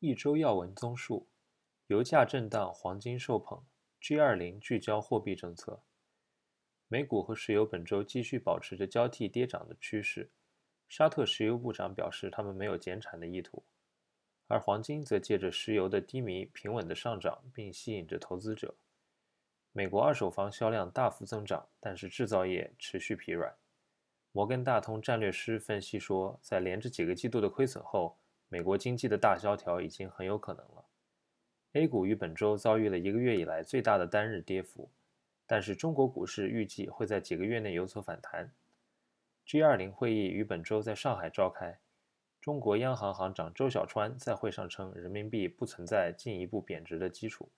一周要闻综述：油价震荡，黄金受捧。G20 聚焦货币政策。美股和石油本周继续保持着交替跌涨的趋势。沙特石油部长表示，他们没有减产的意图。而黄金则借着石油的低迷平稳的上涨，并吸引着投资者。美国二手房销量大幅增长，但是制造业持续疲软。摩根大通战略师分析说，在连着几个季度的亏损后，美国经济的大萧条已经很有可能了。A 股于本周遭遇了一个月以来最大的单日跌幅，但是中国股市预计会在几个月内有所反弹。G20 会议于本周在上海召开，中国央行行长周小川在会上称，人民币不存在进一步贬值的基础。